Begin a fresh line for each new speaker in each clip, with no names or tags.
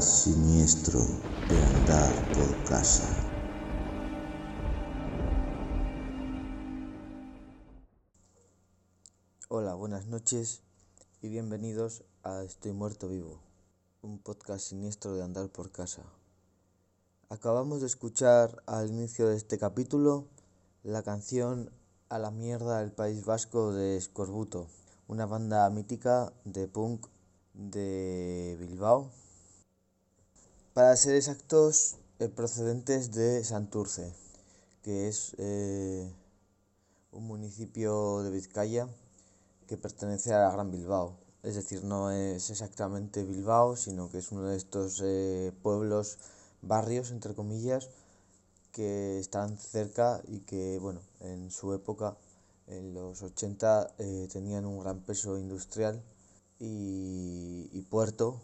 siniestro de andar por casa.
Hola, buenas noches y bienvenidos a Estoy muerto vivo, un podcast siniestro de andar por casa. Acabamos de escuchar al inicio de este capítulo la canción A la mierda del País Vasco de Scorbuto, una banda mítica de punk de Bilbao. Para ser exactos, eh, procedentes de Santurce, que es eh, un municipio de Vizcaya que pertenece a la Gran Bilbao. Es decir, no es exactamente Bilbao, sino que es uno de estos eh, pueblos, barrios, entre comillas, que están cerca y que, bueno, en su época, en los 80, eh, tenían un gran peso industrial y, y puerto.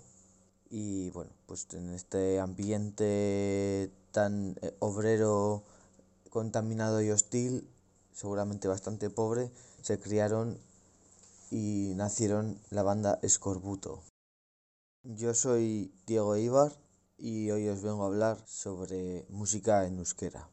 Y bueno, pues en este ambiente tan eh, obrero, contaminado y hostil, seguramente bastante pobre, se criaron y nacieron la banda Escorbuto. Yo soy Diego Ibar y hoy os vengo a hablar sobre música en euskera.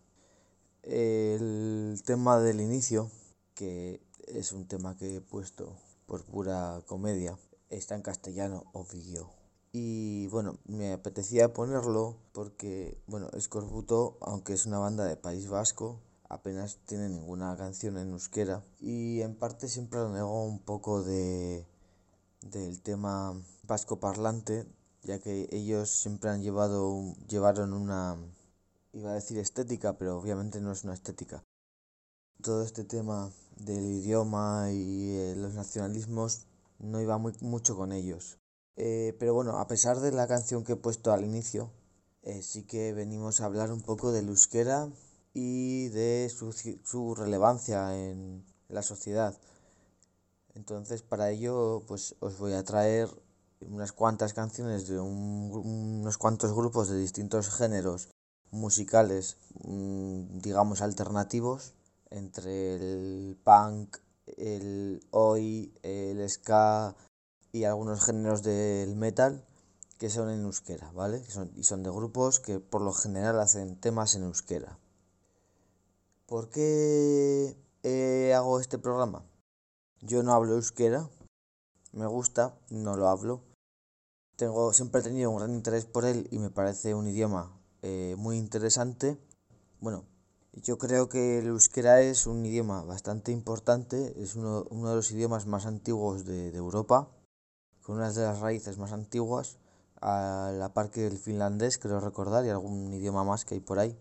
El tema del inicio, que es un tema que he puesto por pura comedia, está en castellano, obvio. Y bueno, me apetecía ponerlo porque, bueno, Escorbuto, aunque es una banda de País Vasco, apenas tiene ninguna canción en euskera y en parte siempre lo negó un poco de del tema vasco parlante ya que ellos siempre han llevado llevaron una iba a decir estética pero obviamente no es una estética. Todo este tema del idioma y eh, los nacionalismos no iba muy mucho con ellos eh, pero bueno a pesar de la canción que he puesto al inicio eh, sí que venimos a hablar un poco del euskera y de su, su relevancia en la sociedad. Entonces, para ello, pues os voy a traer unas cuantas canciones de un, unos cuantos grupos de distintos géneros musicales, mm, digamos, alternativos, entre el punk, el oi, el ska y algunos géneros del metal que son en euskera, ¿vale? son, y son de grupos que por lo general hacen temas en euskera. ¿Por qué eh, hago este programa? Yo no hablo euskera, me gusta, no lo hablo. Tengo, siempre he tenido un gran interés por él y me parece un idioma eh, muy interesante. Bueno, yo creo que el euskera es un idioma bastante importante, es uno, de los idiomas más antiguos de, Europa, con unas de las raíces más antiguas, a la par que el finlandés, creo recordar, y algún idioma más que hay por ahí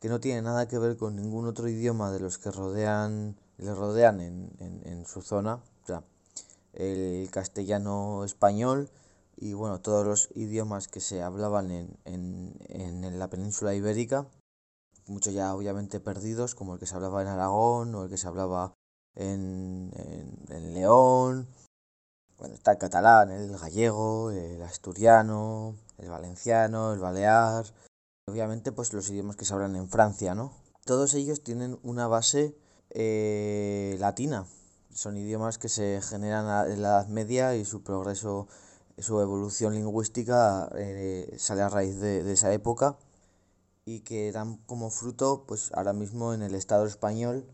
que no tiene nada que ver con ningún otro idioma de los que rodean, le rodean en, en, su zona, o sea, el castellano español y bueno, todos los idiomas que se hablaban en, en, la península ibérica, muchos ya obviamente perdidos, como el que se hablaba en Aragón o el que se hablaba en, en León, bueno, está el catalán, el gallego, el asturiano, el valenciano, el balear, obviamente pues los idiomas que se hablan en Francia, ¿no? Todos ellos tienen una base eh, latina. Son idiomas que se generan en la Edad Media y su progreso, su evolución lingüística eh, sale a raíz de, de, esa época y que dan como fruto, pues ahora mismo en el Estado español,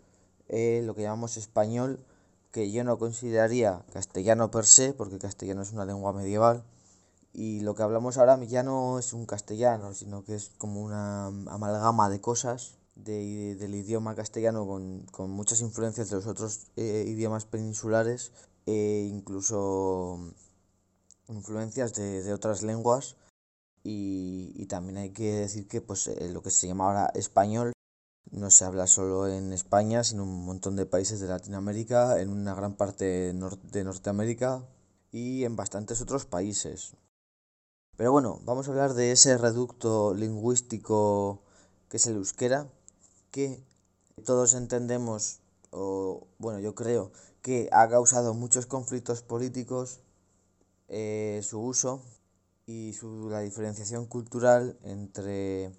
eh, lo que llamamos español, que yo no consideraría castellano per se, porque castellano es una lengua medieval, y lo que hablamos ahora ya no es un castellano, sino que es como una amalgama de cosas de, del idioma castellano con, con, muchas influencias de los otros eh, idiomas peninsulares e incluso influencias de, de otras lenguas. Y, y, también hay que decir que pues eh, lo que se llama ahora español no se habla solo en España, sino en un montón de países de Latinoamérica, en una gran parte de Norteamérica y en bastantes otros países. Pero bueno, vamos a hablar de ese reducto lingüístico que es el euskera, que todos entendemos, o bueno, yo creo que ha causado muchos conflictos políticos eh, su uso y su, la diferenciación cultural entre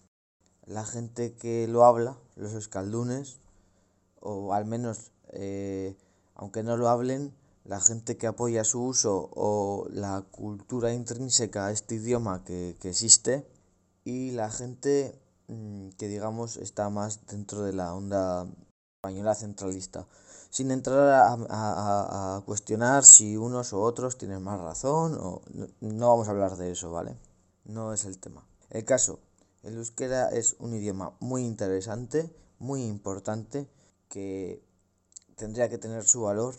la gente que lo habla, los escaldunes, o al menos, eh, aunque no lo hablen, la gente que apoya su uso o la cultura intrínseca a este idioma que, que existe y la gente mm, que digamos está más dentro de la onda española centralista sin entrar a, a, a, cuestionar si unos u otros tienen más razón o no vamos a hablar de eso, ¿vale? No es el tema. El caso, el euskera es un idioma muy interesante, muy importante, que tendría que tener su valor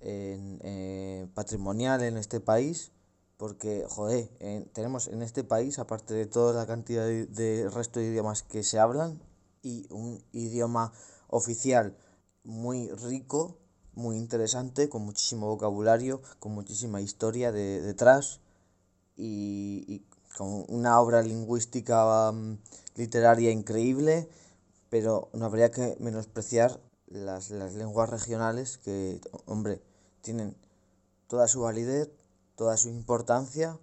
en, eh, patrimonial en este país, porque, joder, tenemos en este país, aparte de toda la cantidad de, de resto de idiomas que se hablan, y un idioma oficial muy rico, muy interesante, con muchísimo vocabulario, con muchísima historia de, detrás y, con una obra lingüística um, literaria increíble, pero no habría que menospreciar las, las lenguas regionales que, hombre, tienen toda su validez, toda su importancia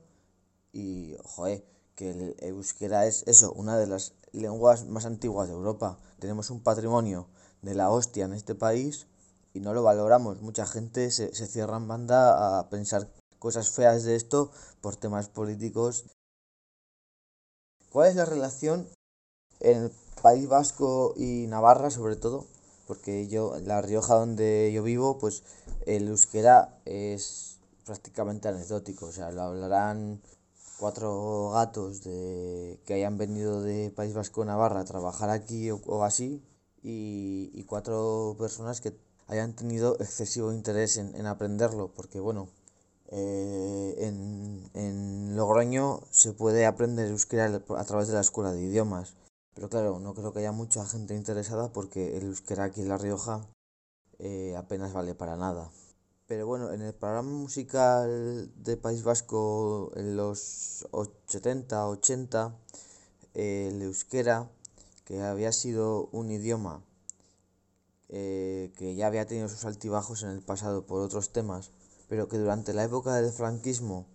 y, joder, que el euskera es eso, una de las lenguas más antiguas de Europa. Tenemos un patrimonio de la hostia en este país y no lo valoramos. Mucha gente se, se cierra en banda a pensar cosas feas de esto por temas políticos. ¿Cuál es la relación en el País Vasco y Navarra sobre todo? Porque yo, La Rioja donde yo vivo, pues el euskera es prácticamente anecdótico. O sea, lo hablarán cuatro gatos de que hayan venido de País Vasco Navarra a trabajar aquí o, o así y, y, cuatro personas que hayan tenido excesivo interés en, en aprenderlo, porque bueno, eh, en, Logroño se puede aprender euskera a través de la escuela de idiomas, pero claro, no creo que haya mucha gente interesada porque el euskera aquí en La Rioja eh, apenas vale para nada. Pero bueno, en el programa musical de País Vasco en los 70, 80, eh, el euskera que había sido un idioma eh, que ya había tenido sus altibajos en el pasado por otros temas, pero que durante la época del franquismo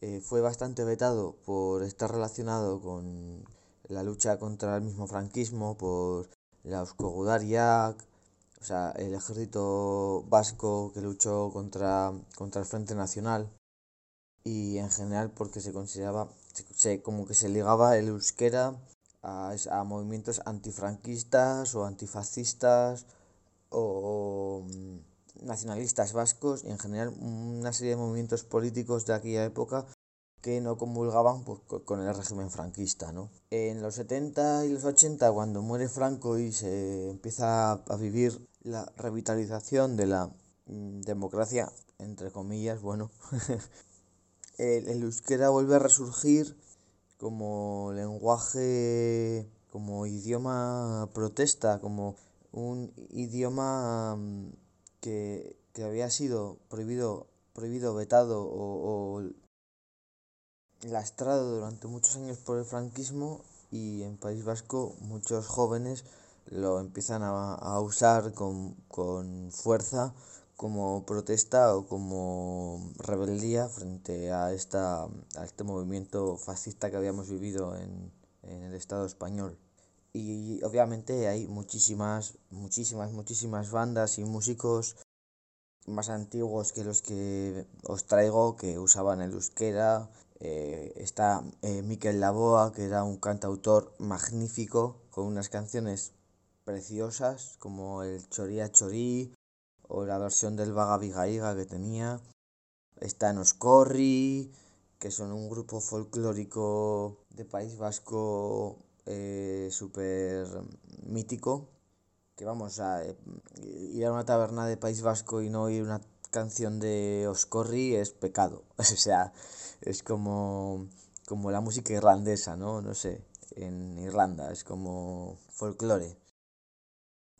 eh, fue bastante vetado por estar relacionado con la lucha contra el mismo franquismo, por la Euskogudariak, o sea, el ejército vasco que luchó contra, contra el Frente Nacional, y en general porque se consideraba, se, como que se ligaba el euskera a, a movimientos antifranquistas o antifascistas o, o nacionalistas vascos y en general una serie de movimientos políticos de aquella época que no comulgaban pues, con el régimen franquista. ¿no? En los 70 y los 80, cuando muere Franco y se empieza a vivir la revitalización de la mm, democracia, entre comillas, bueno, el, el euskera vuelve a resurgir como lenguaje, como idioma protesta, como un idioma mm, que, que había sido prohibido, prohibido vetado o, o lastrado durante muchos años por el franquismo y en País Vasco muchos jóvenes lo empiezan a, a usar con, con fuerza como protesta o como rebeldía frente a, esta, a este movimiento fascista que habíamos vivido en, en el Estado español. Y obviamente hay muchísimas, muchísimas, muchísimas bandas y músicos más antiguos que los que os traigo que usaban el euskera. Eh, está eh, Miquel Laboa, que era un cantautor magnífico, con unas canciones preciosas como el Choría Chorí o la versión del Vaga Vigaiga que tenía. Está Noscorri, que son un grupo folclórico de País Vasco eh, súper mítico. Que vamos a eh, ir a una taberna de País Vasco y no oír una canción de Oscorri es pecado. O sea, es como, como la música irlandesa, ¿no? No sé, en Irlanda, es como folclore.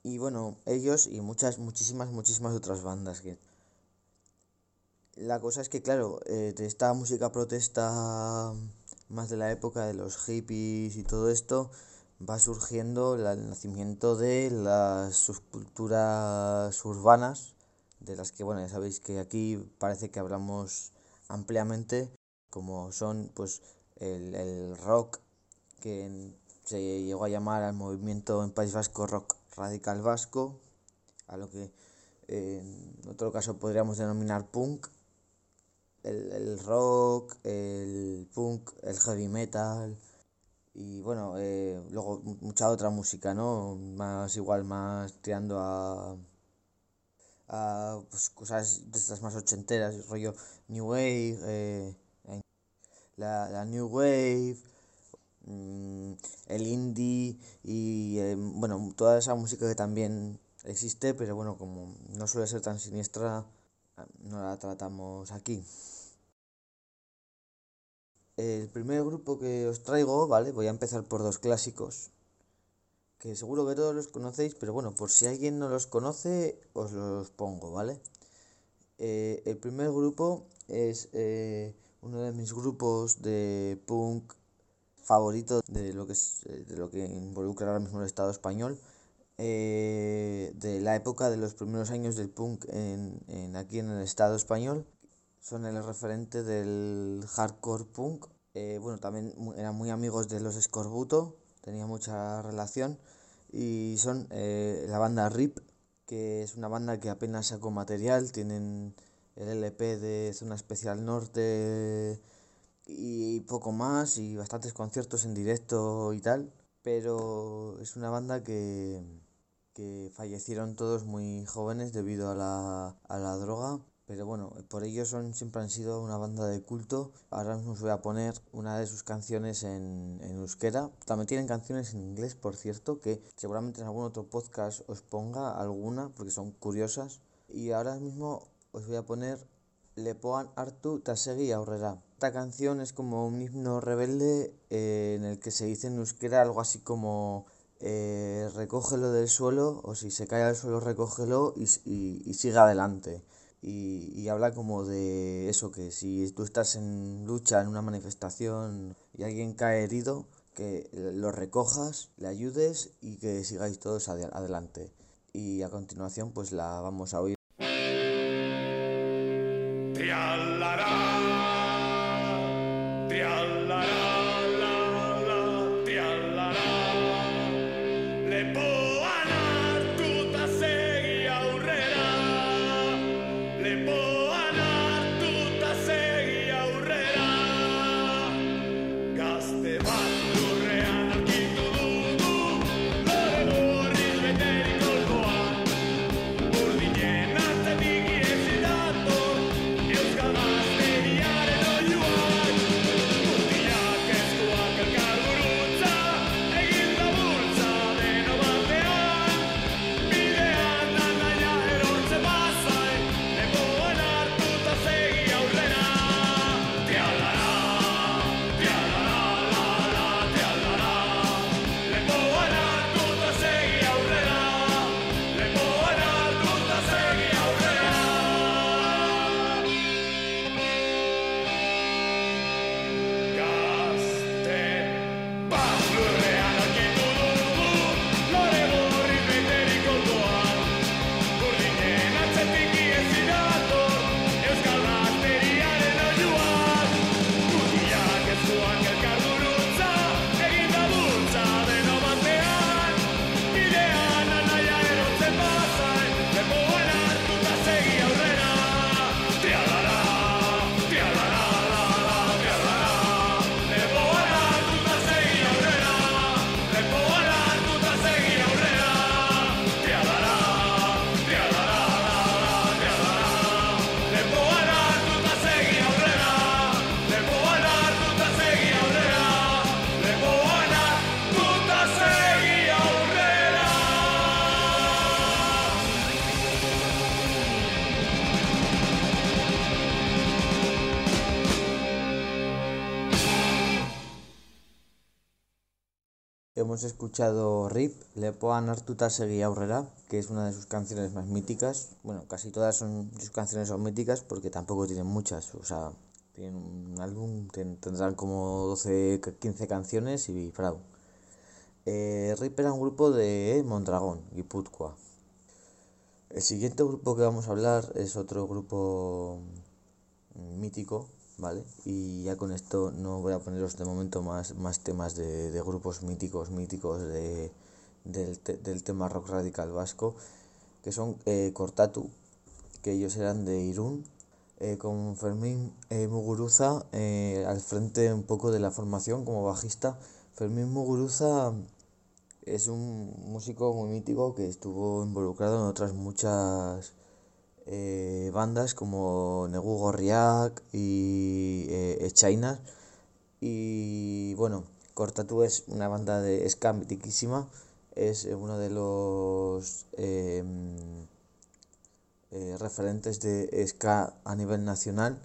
Y bueno, ellos y muchas, muchísimas, muchísimas otras bandas que... La cosa es que, claro, eh, de esta música protesta más de la época de los hippies y todo esto, va surgiendo el nacimiento de las subculturas urbanas, de las que, bueno, ya sabéis que aquí parece que hablamos ampliamente, como son pues el, el rock, que se llegó a llamar al movimiento en País Vasco rock radical vasco, a lo que en otro caso podríamos denominar punk, el, el rock, el punk, el heavy metal y bueno, eh, luego mucha otra música, ¿no? Más igual, más tirando a, a pues, cosas de estas más ochenteras, rollo New Wave, eh, la, la New Wave, mm, el indie y eh, bueno, toda esa música que también existe, pero bueno, como no suele ser tan siniestra, no la tratamos aquí. El primer grupo que os traigo, ¿vale? Voy a empezar por dos clásicos, que seguro que todos los conocéis, pero bueno, por si alguien no los conoce, os los pongo, ¿vale? Eh, el primer grupo es eh, uno de mis grupos de punk favorito de lo que es, eh, de lo que involucra ahora mismo el Estado español de la época de los primeros años del punk en, en aquí en el Estado español son el referente del hardcore punk. Eh, bueno también eran muy amigos de los Escorbuto tenía mucha relación. Y son la banda RIP que es una banda que apenas sacó material. Tienen el LP de Zona Especial Norte y poco más y bastantes conciertos en directo y tal, pero es una banda que, que fallecieron todos muy jóvenes debido a la, a la droga. Pero bueno, por ello son, siempre han sido una banda de culto. Ahora mismo os voy a poner una de sus canciones en, en euskera. También tienen canciones en inglés, por cierto, que seguramente en algún otro podcast os ponga alguna, porque son curiosas. Y ahora mismo os voy a poner Lepoan hartu tasegi aurrera. Esta canción es como un himno rebelde eh, en el que se dice en euskera algo así como eh, recógelo del suelo o si se cae al suelo recógelo y, y, y sigue adelante. Y, y, habla como de eso, que si tú estás en lucha, en una manifestación y alguien cae herido, que lo recojas, le ayudes y que sigáis todos ad adelante. Y a continuación pues la vamos a oír. Hemos escuchado RIP, Lepoan Artuta Segui Aurrera, que es una de sus canciones más míticas. Bueno, casi todas son, sus canciones son míticas porque tampoco tienen muchas. O sea, tienen un álbum, tendrán como 12, 15 canciones y frau. Eh, RIP era un grupo de Mondragón, Guipúzcoa. El siguiente grupo que vamos a hablar es otro grupo mítico ¿vale? Y ya con esto no voy a poneros de momento más, más temas de, de grupos míticos, míticos de, del, te, del tema rock radical vasco. que son eh, Cortatu, que ellos eran de Irún, eh, con Fermín eh, Muguruza eh, al frente un poco de la formación como bajista. Fermín Muguruza es un músico muy mítico que estuvo involucrado en otras muchas eh, bandas como Negu Gorriak y eh. Y bueno, Cortatu es una banda de ska mitiquísima. Es uno de los em, eh, referentes de ska a nivel nacional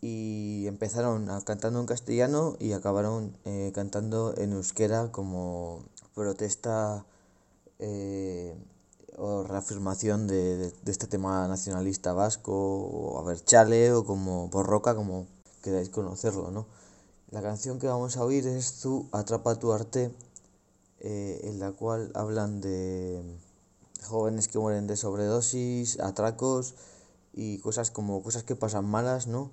y empezaron cantando en castellano y acabaron eh, cantando en euskera como protesta eh, o reafirmación de, de- de este tema nacionalista vasco o Abertzale o como Borroca como queráis conocerlo, ¿no? La canción que vamos a oír es Zu atrapa tu arte eh, en la cual hablan de jóvenes que mueren de sobredosis, atracos y cosas como cosas que pasan malas, ¿no?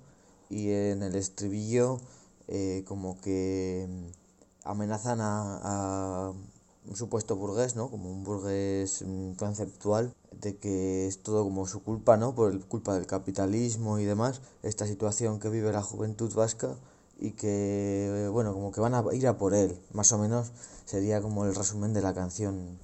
Y en el estribillo eh, como que mm, amenazan a un supuesto burgués, ¿no? Como un burgués mm, conceptual de que es todo como su culpa, ¿no? Por el- culpa del capitalismo y demás, esta situación que vive la juventud vasca y que, bueno, como que van a ir a por él, más o menos sería como el resumen de la canción.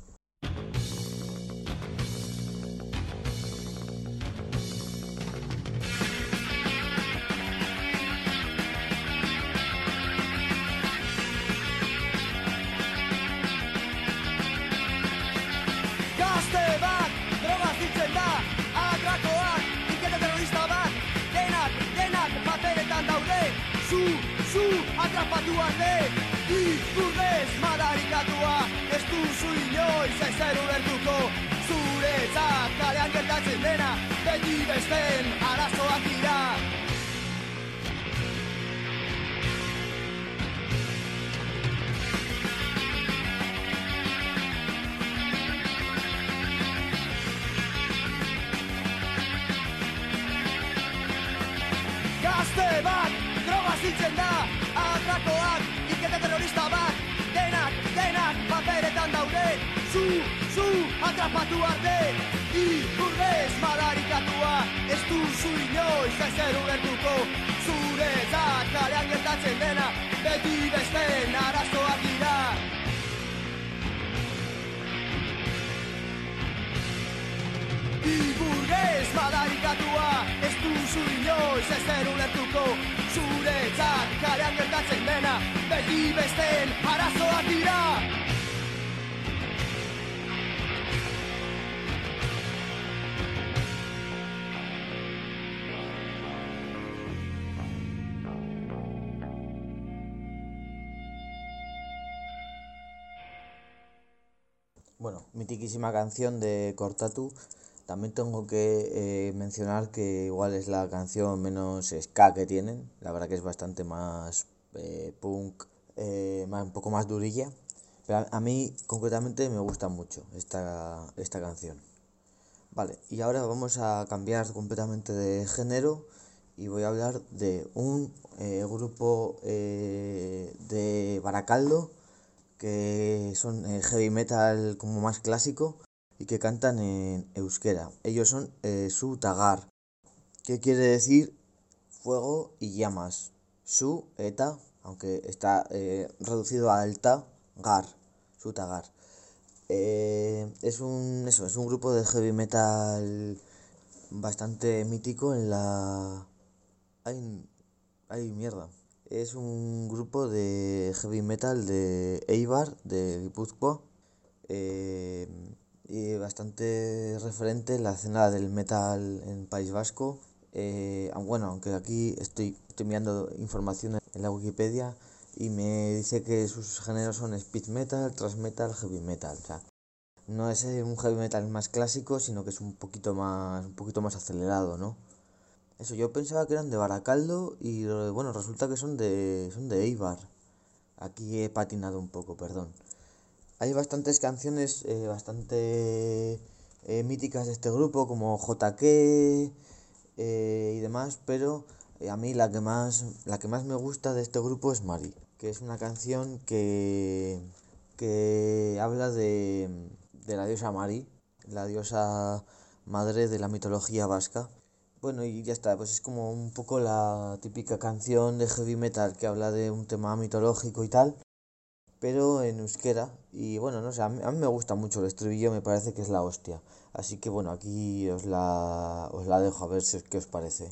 Atrapatu arte, ipurdez madarikatua, ez duzu inoiz ezer ulertuko, zuretzat kalean gertatzen dena, beti besten atrakoak, ikete terrorista bat, denak, denak paperetan daude, zu, zu, atrapatu arte, ipurdez madarikatua, ez duzu inoiz ezer ulertuko, zuretzat kalean gertatzen dena, beti besten arazoak dira. Iburgez madarikatua Ez duzu inoiz ezer ulertuko Zuretzat kalean gertatzen dena Beti besten arazoak dira
Bueno, mitiquísima canción de Cortatu. También tengo que eh, mencionar que igual es la canción menos ska que tienen. La verdad que es bastante más eh, punk, eh, más, un poco más durilla. Pero a, a mí concretamente me gusta mucho esta, esta canción. Vale, y ahora vamos a cambiar completamente de género y voy a hablar de un grupo de Baracaldo que son heavy metal como más clásico y que cantan en euskera. Ellos son eh, su tagar, que quiere decir fuego y llamas. Su eta, aunque está eh, reducido a alta, gar, su tagar. Eh, es un eso, es un grupo de heavy metal bastante mítico en la ay, ay mierda. Es un grupo de heavy metal de Eibar, de Guipúzcoa, eh, y bastante referente en la escena del metal en País Vasco. Eh, bueno, aunque aquí estoy, estoy mirando información en la Wikipedia y me dice que sus géneros son speed metal, thrash metal, heavy metal. O sea, no es eh, un heavy metal más clásico, sino que es un poquito más, un poquito más acelerado, ¿no? Eso, yo pensaba que eran de Baracaldo y eh, bueno, resulta que son de, son de Eibar. Aquí he patinado un poco, perdón. Hay bastantes canciones eh, bastante eh, míticas de este grupo, como JK eh, y demás, pero a mí la que más la que más me gusta de este grupo es Mari, que es una canción que que habla de, de la diosa Mari, la diosa madre de la mitología vasca. Bueno, y ya está, pues es como un poco la típica canción de heavy metal que habla de un tema mitológico y tal, pero en euskera. Y bueno, no sé, a mí, a me gusta mucho el estribillo, me parece que es la hostia. Así que bueno, aquí os la, os la dejo a ver si, qué os parece.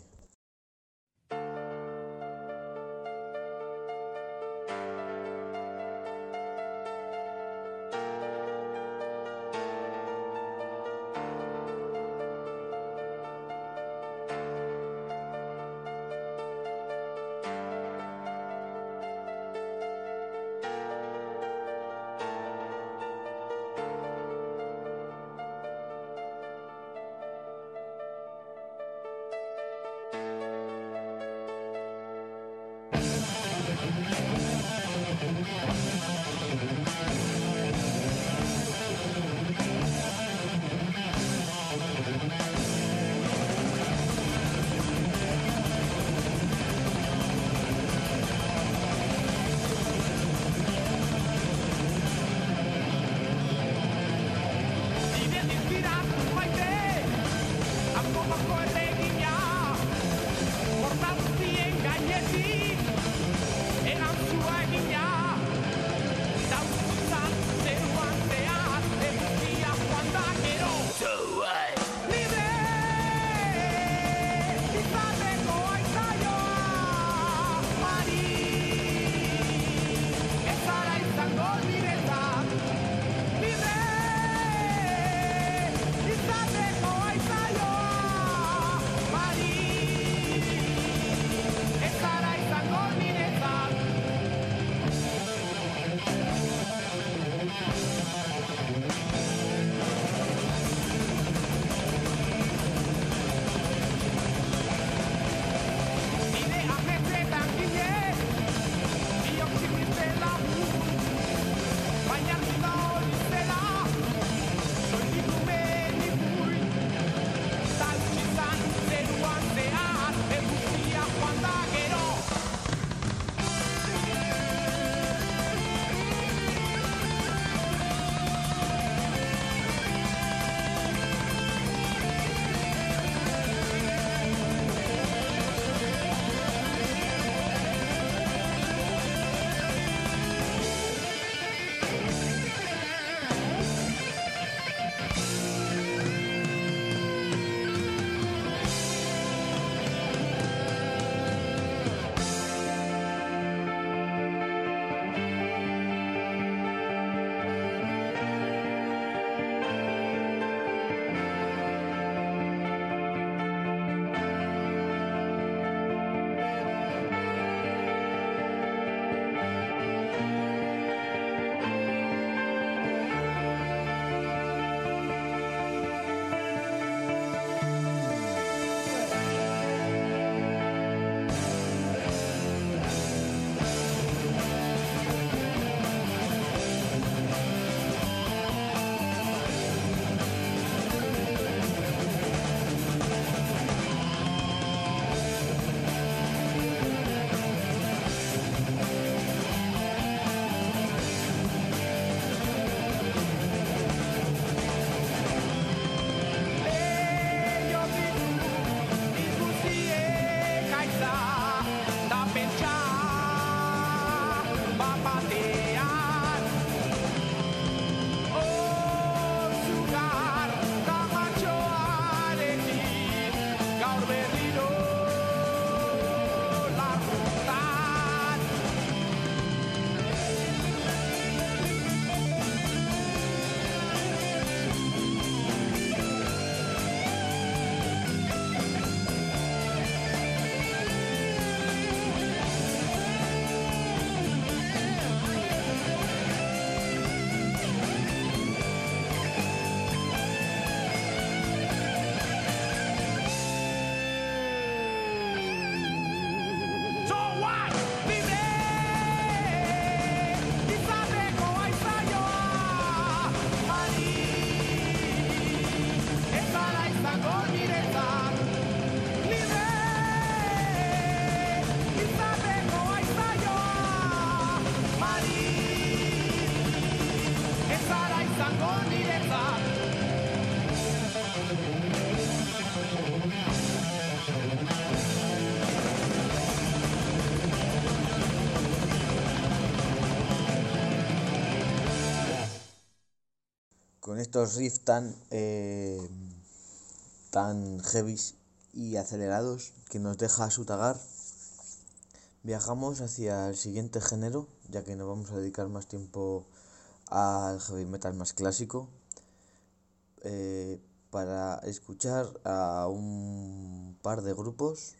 con estos riffs tan, eh, tan heavies y acelerados que nos deja su tagar, viajamos hacia el siguiente género, ya que no vamos a dedicar más tiempo al heavy metal más clásico, eh, para escuchar a un par de grupos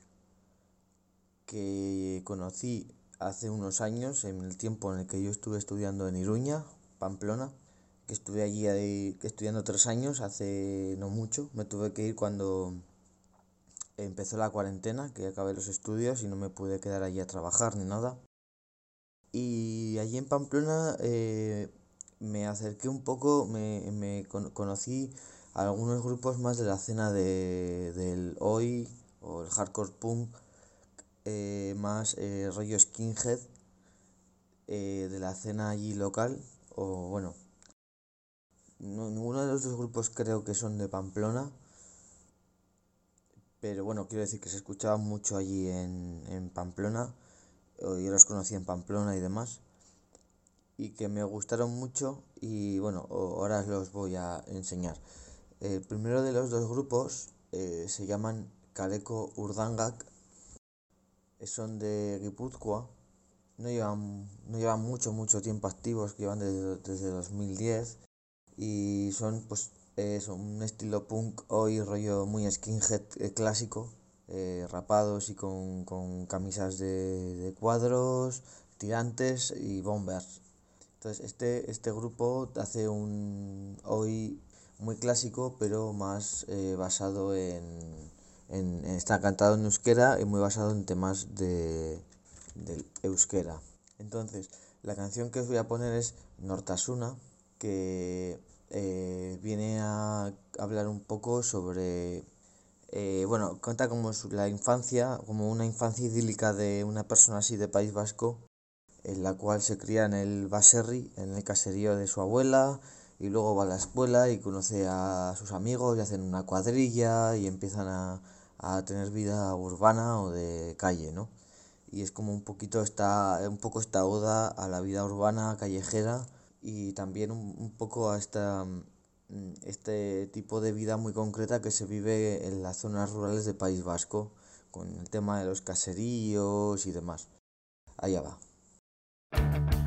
que conocí hace unos años, en el tiempo en el que yo estuve estudiando en Iruña, Pamplona, que estuve allí estudiando tres años, hace no mucho, me tuve que ir cuando empezó la cuarentena, que acabé los estudios y no me pude quedar allí a trabajar ni nada. Y allí en Pamplona eh, me acerqué un poco, me, me conocí a algunos grupos más de la escena de, del hoy o el hardcore punk, eh, más eh, rollo skinhead eh, de la escena allí local, o bueno, ninguno de los dos grupos creo que son de Pamplona, pero bueno, quiero decir que se escuchaba mucho allí en, en Pamplona, yo los conocí en Pamplona y demás, y que me gustaron mucho y bueno, ahora los voy a enseñar. El primero de los dos grupos se llaman Kaleko Urdangak son de Guipúzcoa, no llevan, no llevan mucho, mucho tiempo activos, llevan desde, desde 2010 y son pues un estilo punk hoy rollo muy skinhead eh, clásico, eh, rapados y con, con camisas de, de, cuadros, tirantes y bombers. Entonces este, este grupo hace un hoy muy clásico pero más eh, basado en en, está cantado en euskera y muy basado en temas de, del euskera. Entonces, la canción que os voy a poner es Nortasuna, que eh, viene a hablar un poco sobre, eh, bueno, cuenta como la infancia, como una infancia idílica de una persona así de País Vasco, en la cual se cría en el Baserri, en el caserío de su abuela, y luego va a la escuela y conoce a sus amigos y hacen una cuadrilla y empiezan a, a tener vida urbana o de calle, ¿no? Y es como un poquito esta, un poco esta oda a la vida urbana, callejera y también un, poco a esta, este tipo de vida muy concreta que se vive en las zonas rurales del País Vasco, con el tema de los caseríos y demás. Allá va. Thank you.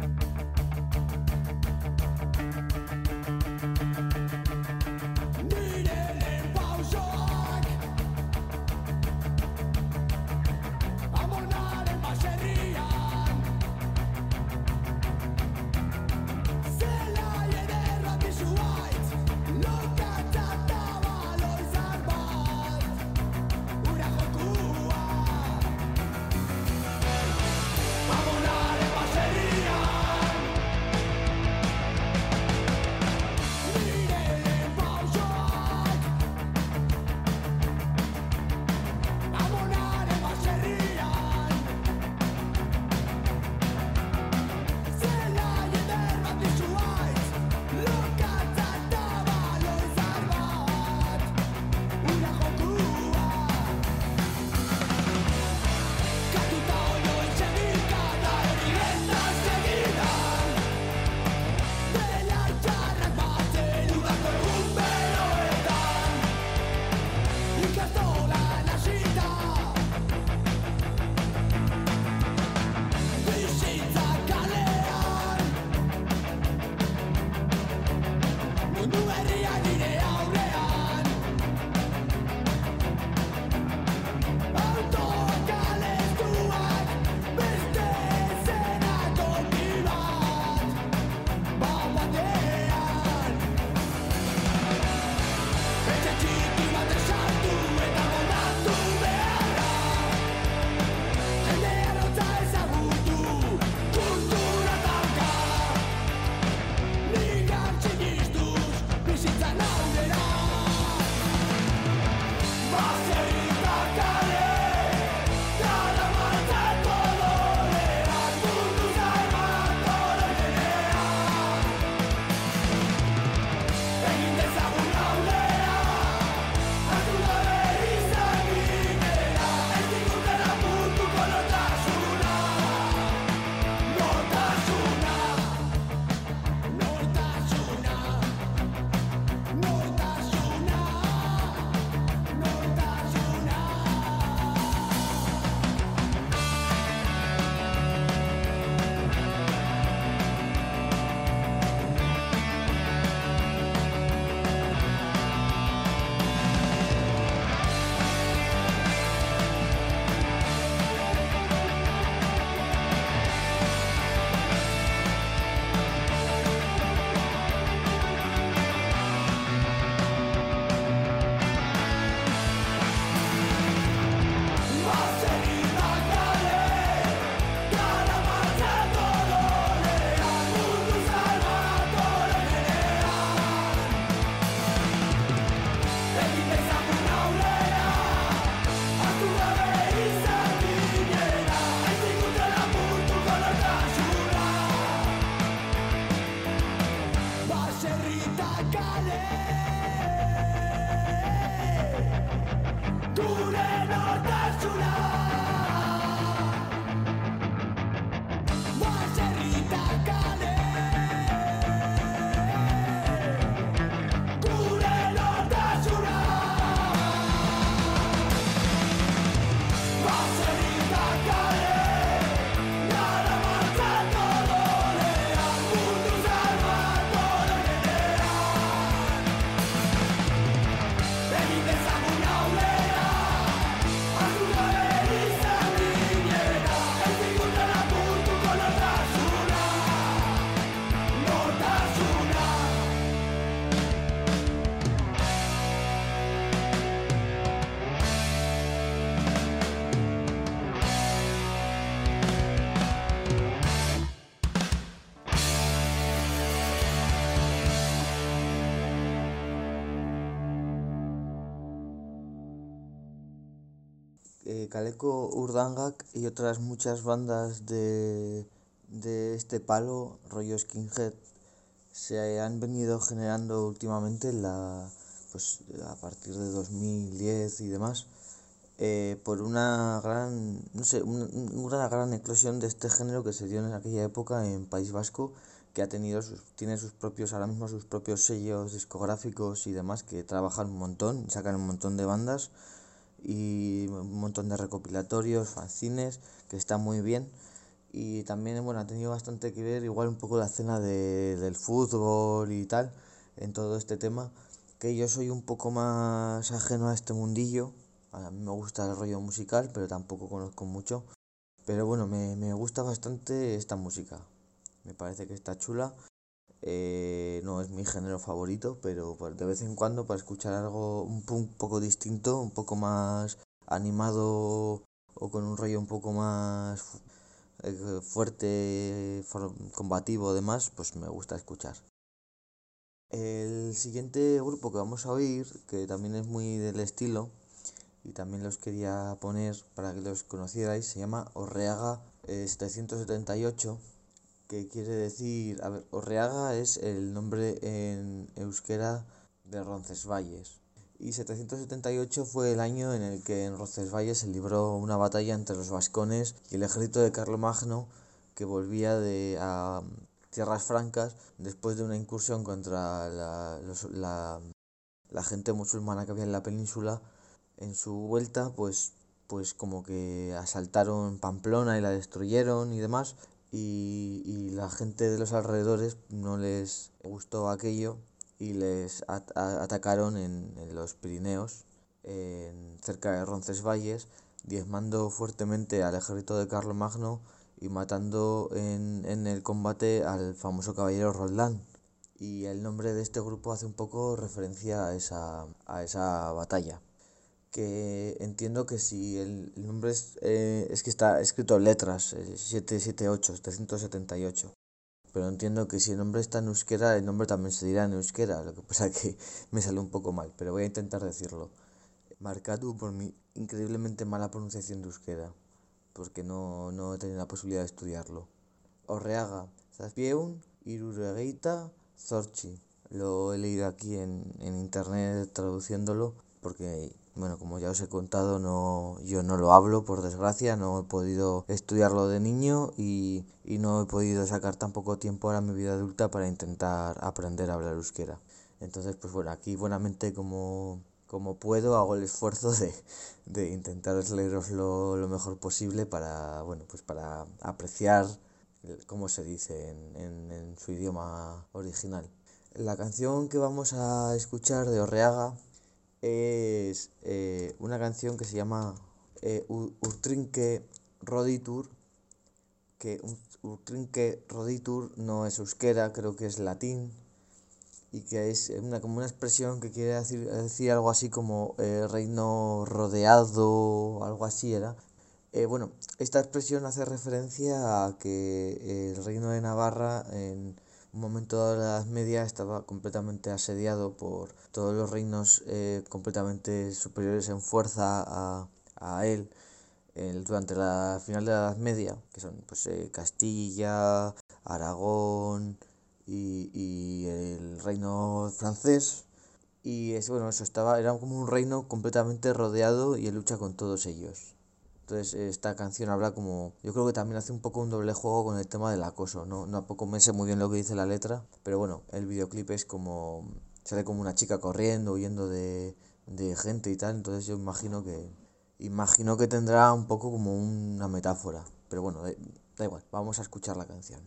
Eh, Kaleko Urdangak y otras muchas bandas de, de este palo, rollo skinhead, se han venido generando últimamente la, pues, a partir de 2010 y demás, eh, por una gran, no sé, un- una gran eclosión de este género que se dio en aquella época en País Vasco, que ha tenido sus, tiene sus propios, ahora mismo sus propios sellos discográficos y demás, que trabajan un montón, y sacan un montón de bandas y un montón de recopilatorios, fanzines, que están muy bien. Y también, bueno, ha tenido bastante que ver, igual un poco la escena de, del fútbol y tal, en todo este tema, que yo soy un poco más ajeno a este mundillo. A mí me gusta el rollo musical, pero tampoco conozco mucho. Pero bueno, me, me gusta bastante esta música. Me parece que está chula. Eh, no es mi género favorito, pero pues, de vez en cuando para escuchar algo un poco distinto, un poco más animado o con un rollo un poco más eh, fuerte, combativo, demás, pues me gusta escuchar. El siguiente grupo que vamos a oír, que también es muy del estilo, y también los quería poner para que los conocierais, se llama Orreaga eh, 778, que quiere decir, a ver, Orreaga es el nombre en euskera de Roncesvalles. Y 778 fue el año en el que en Roncesvalles se libró una batalla entre los vascones y el ejército de Carlomagno que volvía de a tierras francas después de una incursión contra la, la, la gente musulmana que había en la península. En su vuelta, pues, pues como que asaltaron Pamplona y la destruyeron y demás. Y, y la gente de los alrededores no les gustó aquello y les at- atacaron en, en los Pirineos, en, cerca de Roncesvalles, diezmando fuertemente al ejército de Carlomagno y matando en, en el combate al famoso caballero Roldán. Y el nombre de este grupo hace un poco referencia a esa, a esa batalla. Que entiendo que si el, el nombre es, eh, es que está escrito en letras, eh, 778, 778. Pero entiendo que si el nombre está en euskera, el nombre también se dirá en euskera. Lo que pasa que me sale un poco mal, pero voy a intentar decirlo. Marcado por mi increíblemente mala pronunciación de euskera, porque no, no he tenido la posibilidad de estudiarlo. Orreaga, Zazpieun, Iruregeita, Zorchi. Lo he leído aquí en, en internet traduciéndolo, porque, bueno, como ya os he contado, no, yo no lo hablo, por desgracia, no he podido estudiarlo de niño y, y no he podido sacar tampoco tiempo ahora mi vida adulta para intentar aprender a hablar euskera. Entonces, pues bueno, aquí buenamente como, como puedo hago el esfuerzo de, de intentar leeroslo lo mejor posible para, bueno, pues para apreciar cómo se dice en, en, en su idioma original. La canción que vamos a escuchar de Orreaga es eh, una canción que se llama eh, Urtrinque Roditur, que Urtrinque Roditur no es euskera, creo que es latín, y que es una, como una expresión que quiere decir, decir algo así como eh, reino rodeado, algo así era. Eh, bueno, esta expresión hace referencia a que el reino de Navarra en un momento dado de la Edad Media estaba completamente asediado por todos los reinos eh, completamente superiores en fuerza a, a él el- durante la final de la Edad Media, que son pues eh, Castilla, Aragón y, y el reino francés. Y es bueno, eso estaba, era como un reino completamente rodeado y en lucha con todos ellos. Entonces esta canción habla como, yo creo que también hace un poco un doble juego con el tema del acoso, no, no poco me sé muy bien lo que dice la letra, pero bueno, el videoclip es como, sale como una chica corriendo, huyendo de, de gente y tal, entonces yo imagino que, imagino que tendrá un poco como una metáfora, pero bueno, da igual, vamos a escuchar la canción.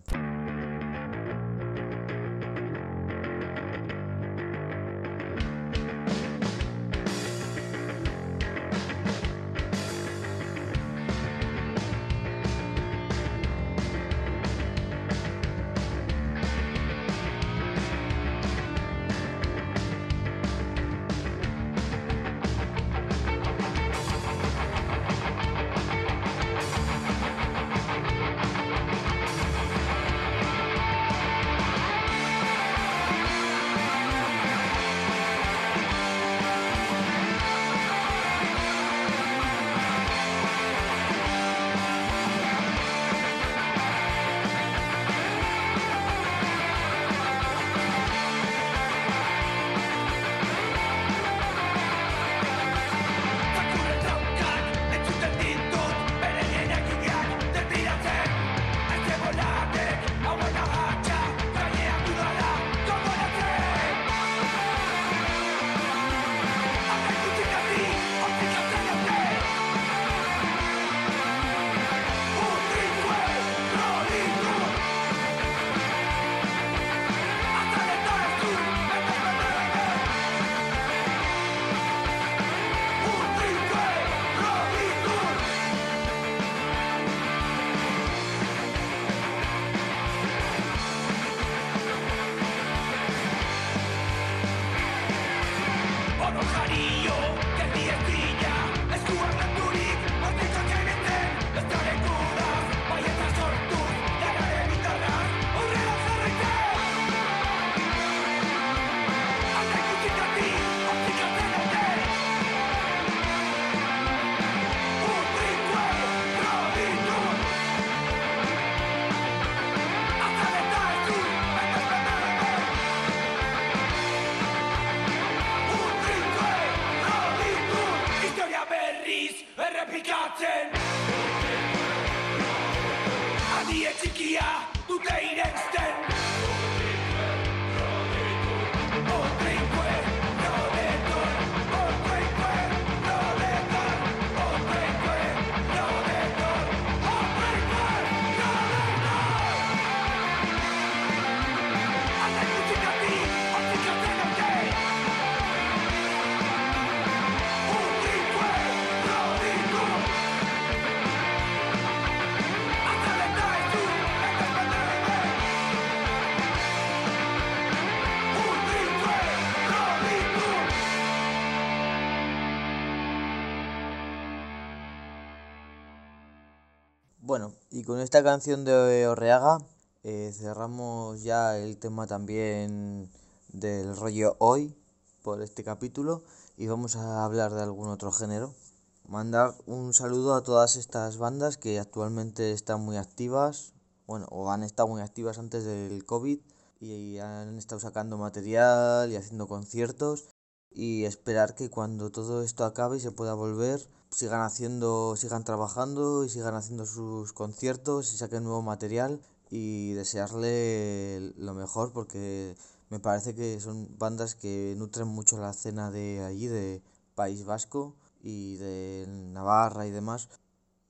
Y con esta canción de Orreaga eh, cerramos ya el tema también del rollo hoy por este capítulo y vamos a hablar de algún otro género. Mandar un saludo a todas estas bandas que actualmente están muy activas, bueno, o han estado muy activas antes del COVID y han estado sacando material y haciendo conciertos y esperar que cuando todo esto acabe y se pueda volver sigan haciendo sigan trabajando y sigan haciendo sus conciertos y saquen nuevo material y desearle lo mejor porque me parece que son bandas que nutren mucho la escena de allí de País Vasco y de Navarra y demás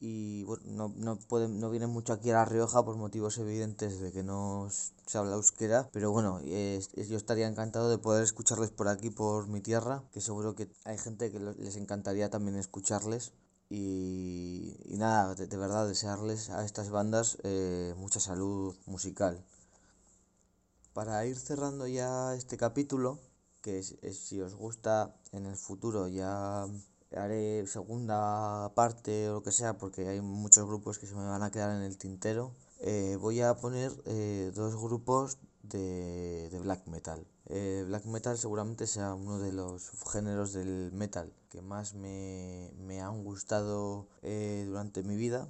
y bueno, no, no, pueden, no vienen mucho aquí a La Rioja por motivos evidentes de que no se habla euskera, pero bueno, yo estaría encantado de poder escucharles por aquí, por mi tierra, que seguro que hay gente que les encantaría también escucharles. Y, y nada, de, verdad, desearles a estas bandas eh, mucha salud musical. Para ir cerrando ya este capítulo, que si os gusta en el futuro ya haré segunda parte o lo que sea porque hay muchos grupos que se me van a quedar en el tintero. Eh, voy a poner eh, dos grupos de, de black metal. Eh, black metal seguramente sea uno de los géneros del metal que más me, me han gustado durante mi vida.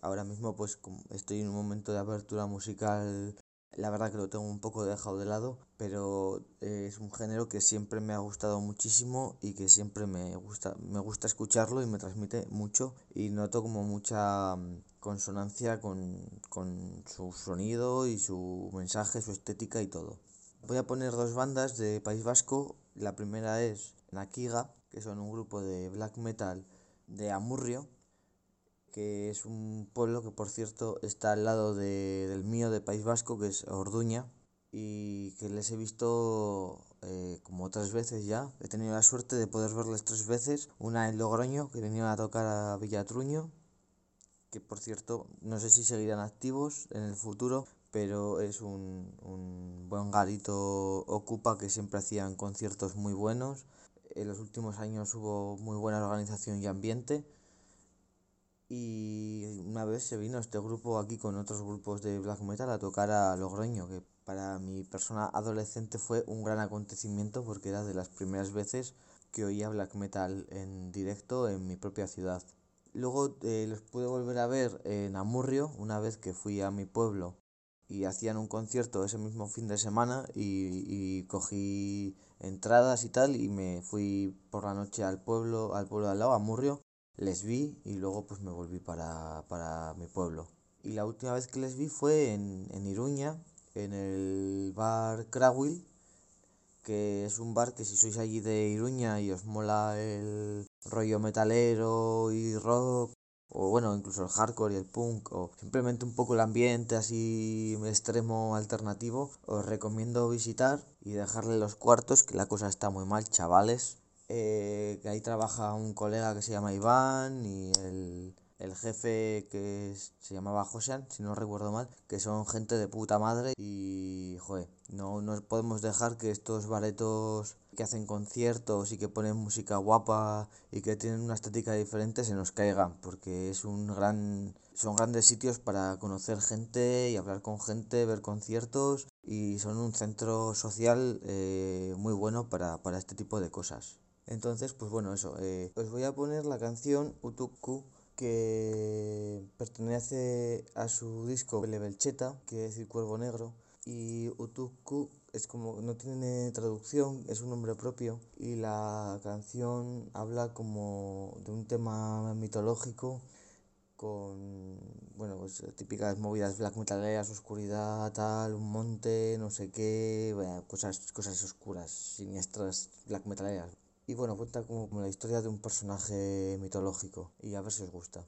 Ahora mismo pues estoy en un momento de apertura musical La verdad que lo tengo un poco dejado de lado, pero eh, es un género que siempre me ha gustado muchísimo y que siempre me gusta, me gusta escucharlo y me transmite mucho y noto como mucha mm, consonancia con, con su sonido y su mensaje, su estética y todo. Voy a poner dos bandas de País Vasco. La primera es Nakiga, que son un grupo de black metal de Amurrio, que es un pueblo que por cierto está al lado de, del mío de País Vasco, que es Orduña, y que les he visto eh, como tres veces ya. He tenido la suerte de poder verles tres veces. Una en Logroño, que venían a tocar a Villatruño, que por cierto no sé si seguirán activos en el futuro, pero es un, un buen garito ocupa que siempre hacían conciertos muy buenos. En los últimos años hubo muy buena organización y ambiente y una vez se vino este grupo aquí con otros grupos de black metal a tocar a Logroño, que para mi persona adolescente fue un gran acontecimiento porque era de las primeras veces que oía black metal en directo en mi propia ciudad. Luego eh, los pude volver a ver en Amurrio, una vez que fui a mi pueblo y hacían un concierto ese mismo fin de semana y, cogí entradas y tal y me fui por la noche al pueblo, al pueblo de al lado, a Amurrio, les vi y luego pues me volví para, para mi pueblo. Y la última vez que les vi fue en, en Iruña, en el bar Crawil, que es un bar que si sois allí de Iruña y os mola el rollo metalero y rock, o bueno, incluso el hardcore y el punk, o simplemente un poco el ambiente así extremo alternativo, os recomiendo visitar y dejarle los cuartos, que la cosa está muy mal, chavales. Eh, que ahí trabaja un colega que se llama Iván y el, el jefe que es- se llamaba Josean, si no recuerdo mal, que son gente de puta madre y, joder, no, no podemos dejar que estos baretos que hacen conciertos y que ponen música guapa y que tienen una estética diferente se nos caigan, porque es un gran, son grandes sitios para conocer gente y hablar con gente, ver conciertos y son un centro social eh, muy bueno para, para este tipo de cosas. Entonces, pues bueno, eso. eh, os voy a poner la canción Utuku que pertenece a su disco Belcheta, que es decir Cuervo Negro. Y Utuku es como, no tiene traducción, es un nombre propio. Y la canción habla como de un tema mitológico con, bueno, pues típicas movidas black metaleras, oscuridad, tal, un monte, no sé qué, bueno, cosas, cosas oscuras, siniestras, black metaleras. Y bueno, cuenta como, la historia de un personaje mitológico y a ver si os gusta.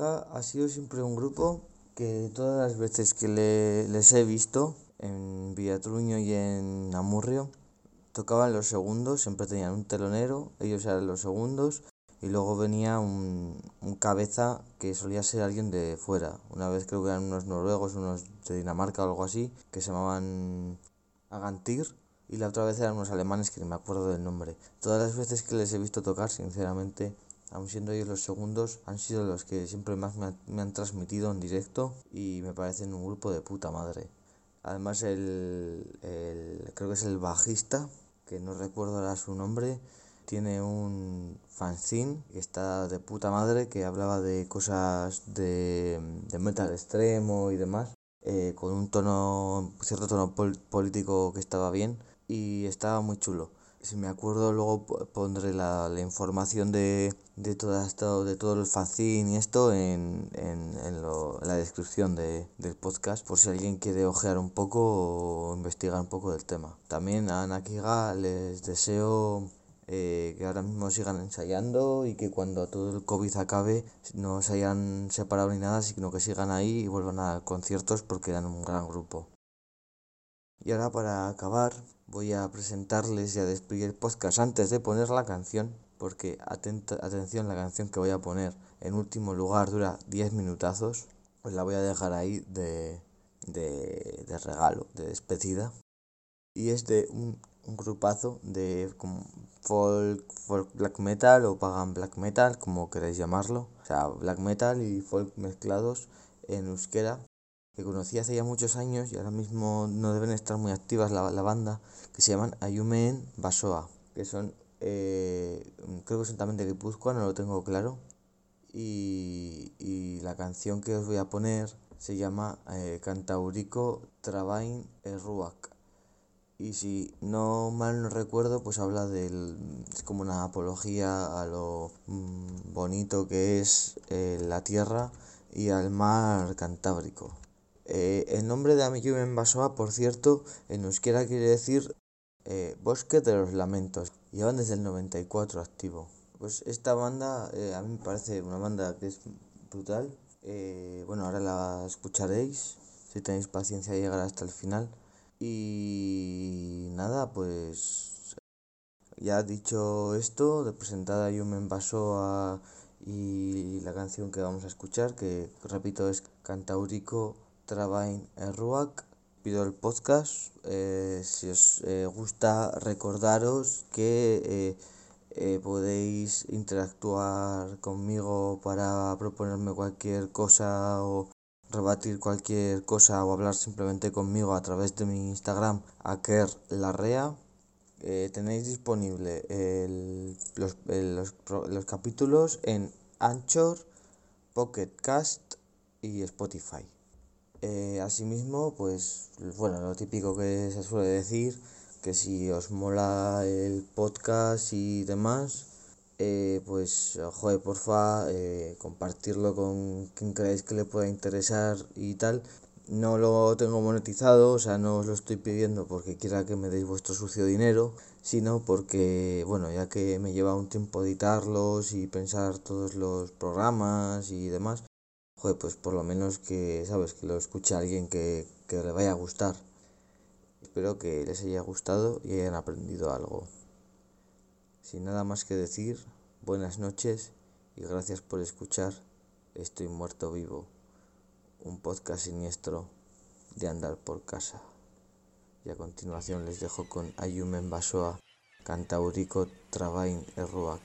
Ha sido siempre un grupo que todas las veces que le, les he visto en Villatruño y en Amurrio, tocaban los segundos, siempre tenían un telonero, ellos eran los segundos, y luego venía un, un cabeza que solía ser alguien de fuera. Una vez creo que eran unos noruegos, unos de Dinamarca o algo así, que se llamaban Agantir, y la otra vez eran unos alemanes que no me acuerdo del nombre. Todas las veces que les he visto tocar, sinceramente, aun siendo ellos los segundos, han sido los que siempre más me, han, transmitido en directo y me parecen un grupo de puta madre. Además, el, el, creo que es el bajista, que no recuerdo ahora su nombre, tiene un fanzine que está de puta madre, que hablaba de cosas de, metal extremo y demás, eh, con un tono, cierto tono pol político que estaba bien y estaba muy chulo. Si me acuerdo luego pondré la, la información de, de, toda esto, de todo el fanzine y esto en, en, en, lo, la descripción de, del podcast por si alguien quiere ojear un poco o investigar un poco del tema. También a Nakiga les deseo eh, que ahora mismo sigan ensayando y que cuando todo el COVID acabe no se hayan separado ni nada, sino que sigan ahí y vuelvan a conciertos porque eran un gran grupo. Y ahora para acabar voy a presentarles y a despedir el podcast antes de poner la canción, porque atenta, atención, la canción que voy a poner en último lugar dura 10 minutazos, pues la voy a dejar ahí de, de, de regalo, de despedida. Y es de un, un grupazo de folk, folk black metal o pagan black metal, como queráis llamarlo. O sea, black metal y folk mezclados en euskera que conocí hace ya muchos años y ahora mismo no deben estar muy activas la, la banda, que se llaman Ayumen Basoa, que son, eh, creo que son también de Guipúzcoa, no lo tengo claro. Y, y la canción que os voy a poner se llama eh, Cantaurico Trabain Erruac. Y si no mal no recuerdo, pues habla del. Es como una apología a lo mmm, bonito que es eh, la tierra y al mar Cantábrico. Eh, el nombre de Amiyumen Basoa, por cierto, en euskera quiere decir eh, Bosque de los Lamentos. Llevan desde el 94 activo. Pues esta banda eh, a mí me parece una banda que es brutal. Eh, bueno, ahora la escucharéis. Si tenéis paciencia de llegar hasta el final. Y nada, pues ya dicho esto, de presentada Yumen Basoa y la canción que vamos a escuchar, que repito es Cantaurico Trabain Erruac. Pido el podcast. Eh, si os eh, gusta, recordaros que eh, podéis interactuar conmigo para proponerme cualquier cosa o rebatir cualquier cosa o hablar simplemente conmigo a través de mi Instagram, Aker Larrea. Eh, tenéis disponible el, los, los, los capítulos en Anchor, Pocket Cast y Spotify. Eh, asimismo, pues bueno, lo típico que se suele decir, que si os mola el podcast y demás, eh, pues joder, porfa, eh, compartirlo con quien creáis que le pueda interesar y tal. No lo tengo monetizado, o sea, no os lo estoy pidiendo porque quiera que me deis vuestro sucio dinero, sino porque, bueno, ya que me lleva un tiempo editarlos y pensar todos los programas y demás, joder, pues por lo menos que, ¿sabes? Que lo escuche alguien que, que le vaya a gustar. Espero que les haya gustado y hayan aprendido algo. Sin nada más que decir, buenas noches y gracias por escuchar Estoy muerto vivo, un podcast siniestro de andar por casa. Y a continuación les dejo con Ayumen Basoa, Cantaurico Trabain Erruac.